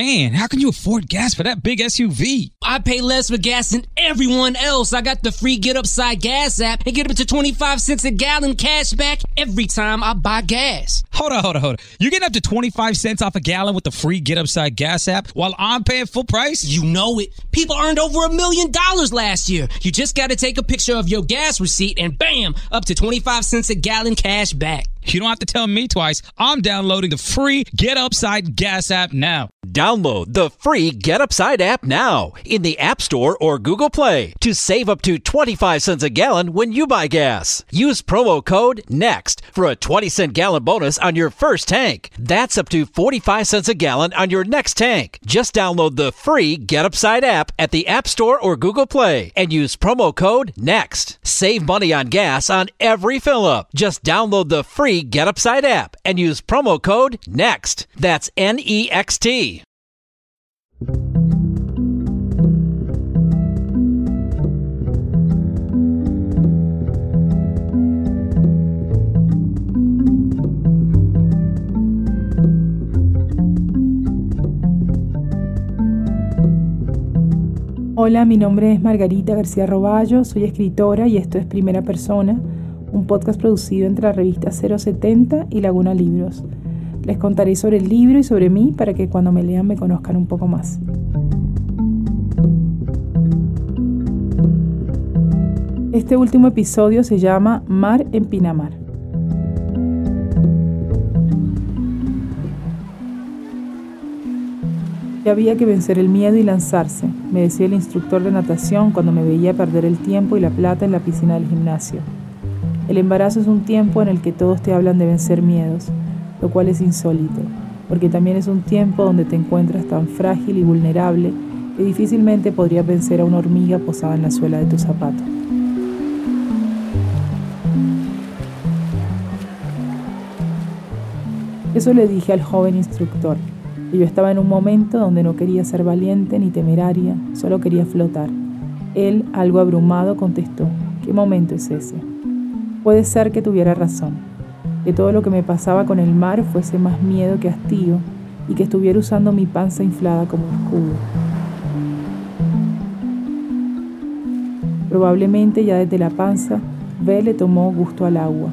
man, how can you afford gas for that big SUV? I pay less for gas than everyone else. I got the free Get Upside Gas app and get up to 25 cents a gallon cash back every time I buy gas. Hold on, hold on, hold on. You're getting up to 25 cents off a gallon with the free Get Upside Gas app while I'm paying full price? You know it. People earned over a million dollars last year. You just got to take a picture of your gas receipt and bam, up to 25 cents a gallon cash back. You don't have to tell me twice. I'm downloading the free Get Upside Gas app now. Download the free Get Upside app now in the App Store or Google Play to save up to 25 cents a gallon when you buy gas. Use promo code NEXT for a 20 cent gallon bonus on your first tank. That's up to 45 cents a gallon on your next tank. Just download the free Get Upside app at the App Store or Google Play and use promo code NEXT. Save money on gas on every fill up. Just download the free Get Upside app and use promo code NEXT. That's N E X T. Hola, mi nombre es Margarita García Roballo, soy escritora y esto es Primera Persona, un podcast producido entre la revista 070 y Laguna Libros. Les contaré sobre el libro y sobre mí para que cuando me lean me conozcan un poco más. Este último episodio se llama Mar en Pinamar. Ya había que vencer el miedo y lanzarse, me decía el instructor de natación cuando me veía perder el tiempo y la plata en la piscina del gimnasio. El embarazo es un tiempo en el que todos te hablan de vencer miedos, lo cual es insólito, porque también es un tiempo donde te encuentras tan frágil y vulnerable que difícilmente podrías vencer a una hormiga posada en la suela de tu zapato. Eso le dije al joven instructor, y yo estaba en un momento donde no quería ser valiente ni temeraria, solo quería flotar. Él, algo abrumado, contestó, ¿qué momento es ese? Puede ser que tuviera razón, que todo lo que me pasaba con el mar fuese más miedo que hastío y que estuviera usando mi panza inflada como escudo. Probablemente ya desde la panza, B le tomó gusto al agua.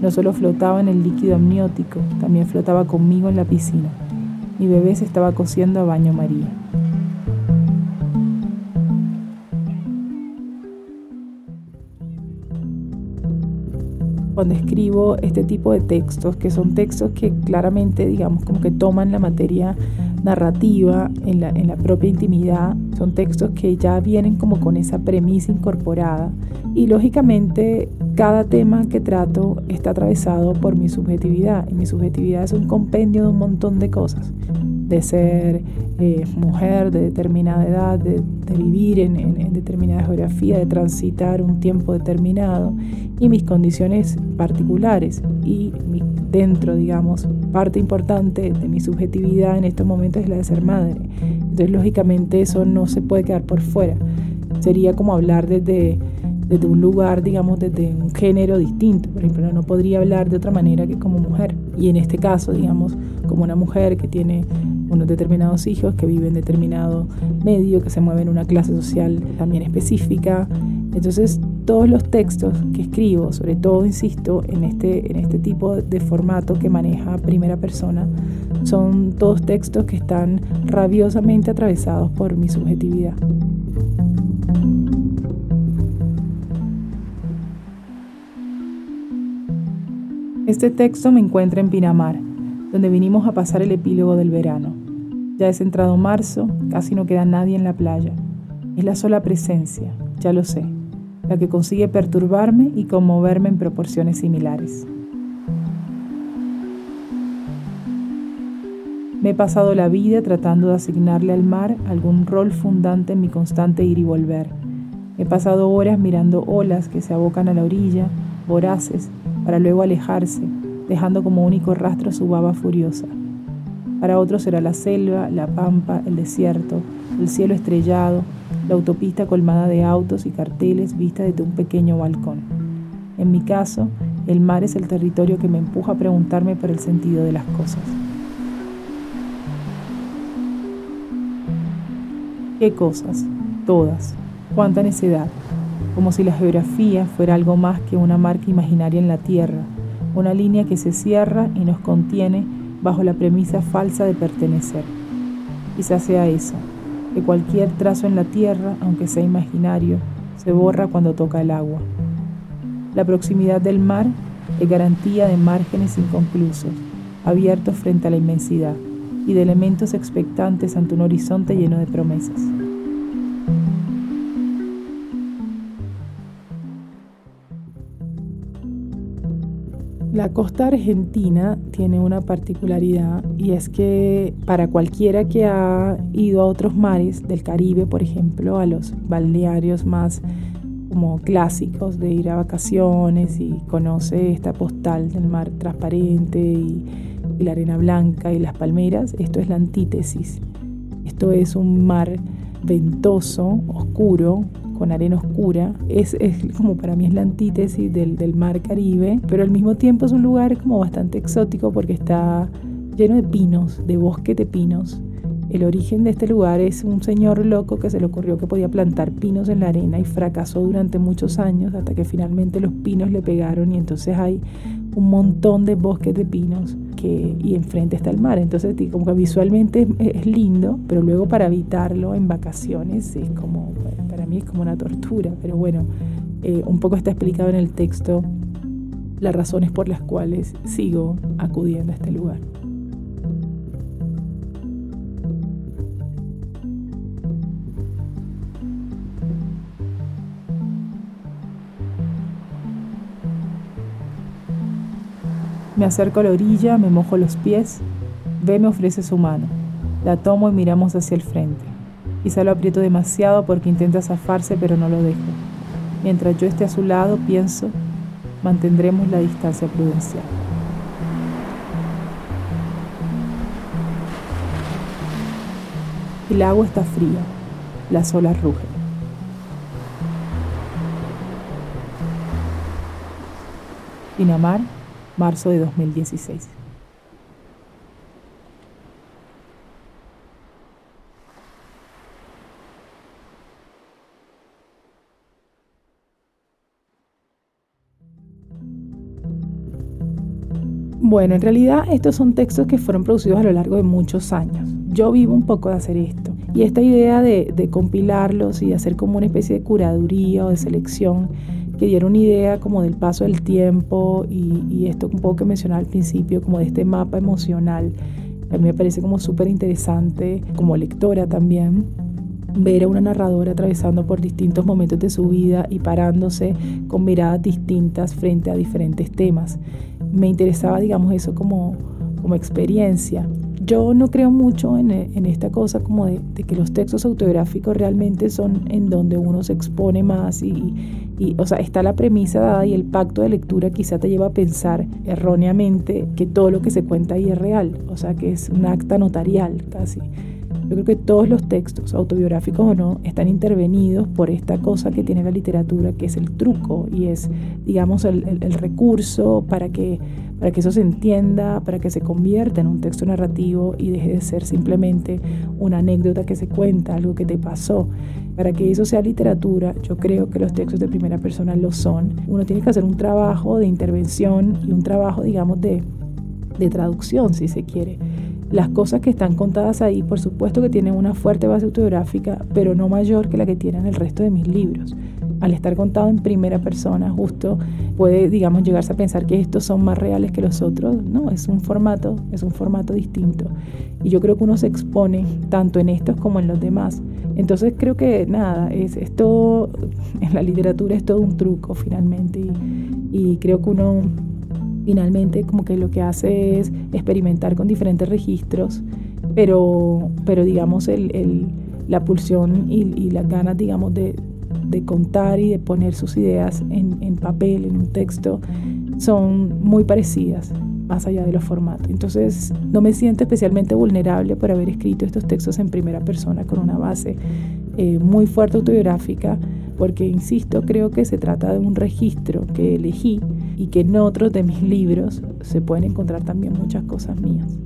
No solo flotaba en el líquido amniótico, también flotaba conmigo en la piscina. Mi bebé se estaba cociendo a baño María. Cuando escribo este tipo de textos, que son textos que claramente, digamos, como que toman la materia narrativa en la, propia intimidad, son textos que ya vienen como con esa premisa incorporada. Y lógicamente cada tema que trato está atravesado por mi subjetividad. Y mi subjetividad es un compendio de un montón de cosas de ser eh, mujer de determinada edad, de, vivir en, determinada geografía, de transitar un tiempo determinado y mis condiciones particulares. Y dentro, digamos, parte importante de mi subjetividad en estos momentos es la de ser madre. Entonces, lógicamente, eso no se puede quedar por fuera. Sería como hablar desde desde un lugar, digamos, desde un género distinto. Por ejemplo, no podría hablar de otra manera que como mujer. Y en este caso, digamos, como una mujer que tiene unos determinados hijos, que vive en determinado medio, que se mueve en una clase social también específica. Entonces, todos los textos que escribo, sobre todo, insisto, en este, en este tipo de formato que maneja primera persona, son todos textos que están rabiosamente atravesados por mi subjetividad. Este texto me encuentra en Pinamar, donde vinimos a pasar el epílogo del verano. Ya es entrado marzo, casi no queda nadie en la playa. Es la sola presencia, ya lo sé, la que consigue perturbarme y conmoverme en proporciones similares. Me he pasado la vida tratando de asignarle al mar algún rol fundante en mi constante ir y volver. He pasado horas mirando olas que se abocan a la orilla, voraces, para luego alejarse, dejando como único rastro su baba furiosa. Para otros será la selva, la pampa, el desierto, el cielo estrellado, la autopista colmada de autos y carteles vista desde un pequeño balcón. En mi caso, el mar es el territorio que me empuja a preguntarme por el sentido de las cosas. ¿Qué cosas? Todas. ¿Cuánta necedad? Como si la geografía fuera algo más que una marca imaginaria en la Tierra, una línea que se cierra y nos contiene bajo la premisa falsa de pertenecer. Quizás sea eso, que cualquier trazo en la Tierra, aunque sea imaginario, se borra cuando toca el agua. La proximidad del mar es garantía de márgenes inconclusos, abiertos frente a la inmensidad, y de elementos expectantes ante un horizonte lleno de promesas. La costa argentina tiene una particularidad y es que para cualquiera que ha ido a otros mares del Caribe, por ejemplo, a los balnearios más como clásicos de ir a vacaciones y conoce esta postal del mar transparente y, y la arena blanca y las palmeras, esto es la antítesis. Esto es un mar ventoso, oscuro, con arena oscura. Es, como para mí es la antítesis del, mar Caribe, pero al mismo tiempo es un lugar como bastante exótico porque está lleno de pinos, de bosque de pinos. El origen de este lugar es un señor loco que se le ocurrió que podía plantar pinos en la arena y fracasó durante muchos años hasta que finalmente los pinos le pegaron y entonces hay un montón de bosques de pinos y enfrente está el mar. Entonces como que visualmente es, lindo, pero luego para evitarlo en vacaciones es como, para mí es como una tortura. Pero bueno, eh, un poco está explicado en el texto las razones por las cuales sigo acudiendo a este lugar. Me acerco a la orilla, me mojo los pies. Ve me ofrece su mano. La tomo y miramos hacia el frente. Quizá lo aprieto demasiado porque intenta zafarse, pero no lo dejo. Mientras yo esté a su lado, pienso, mantendremos la distancia prudencial. El agua está fría, las olas rugen. Marzo de 2016. Bueno, en realidad estos son textos que fueron producidos a lo largo de muchos años. Yo vivo un poco de hacer esto. Y esta idea de, de compilarlos y de hacer como una especie de curaduría o de selección que diera una idea como del paso del tiempo y, esto un poco que mencionaba al principio, como de este mapa emocional. A mí me parece como súper interesante, como lectora también, ver a una narradora atravesando por distintos momentos de su vida y parándose con miradas distintas frente a diferentes temas. Me interesaba, digamos, eso como, como experiencia. Yo no creo mucho en, esta cosa como de, que los textos autobiográficos realmente son en donde uno se expone más y, y, o sea, está la premisa dada y el pacto de lectura quizá te lleva a pensar erróneamente que todo lo que se cuenta ahí es real, o sea, que es un acta notarial casi. Yo creo que todos los textos, autobiográficos o no, están intervenidos por esta cosa que tiene la literatura, que es el truco y es, digamos, el, recurso para que, para que eso se entienda, para que se convierta en un texto narrativo y deje de ser simplemente una anécdota que se cuenta, algo que te pasó. Para que eso sea literatura, yo creo que los textos de primera persona lo son. Uno tiene que hacer un trabajo de intervención y un trabajo, digamos, de, de traducción, si se quiere. Las cosas que están contadas ahí, por supuesto que tienen una fuerte base autobiográfica, pero no mayor que la que tienen el resto de mis libros. Al estar contado en primera persona, justo puede, digamos, llegarse a pensar que estos son más reales que los otros. No, es un formato, es un formato distinto. Y yo creo que uno se expone tanto en estos como en los demás. Entonces creo que nada, es, es todo, en la literatura es todo un truco finalmente. Y, y creo que uno finalmente como que lo que hace es experimentar con diferentes registros, pero, pero digamos el, la pulsión y, las ganas, digamos, de, contar y de poner sus ideas en, en, papel, en un texto, son muy parecidas, más allá de los formatos. Entonces, no me siento especialmente vulnerable por haber escrito estos textos en primera persona con una base eh, muy fuerte autobiográfica, porque, insisto, creo que se trata de un registro que elegí y que en otros de mis libros se pueden encontrar también muchas cosas mías.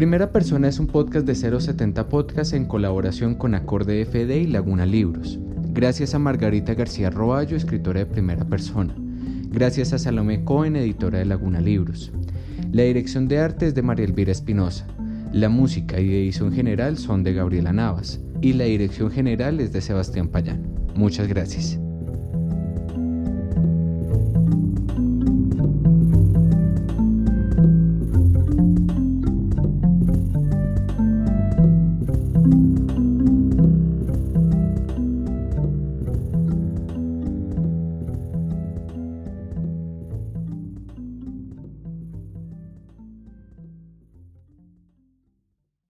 Primera Persona es un podcast de 070 Podcast en colaboración con Acorde FD y Laguna Libros. Gracias a Margarita García Roballo, escritora de Primera Persona. Gracias a Salomé Cohen, editora de Laguna Libros. La dirección de arte es de María Elvira Espinosa. La música y edición general son de Gabriela Navas. Y la dirección general es de Sebastián Payán. Muchas gracias.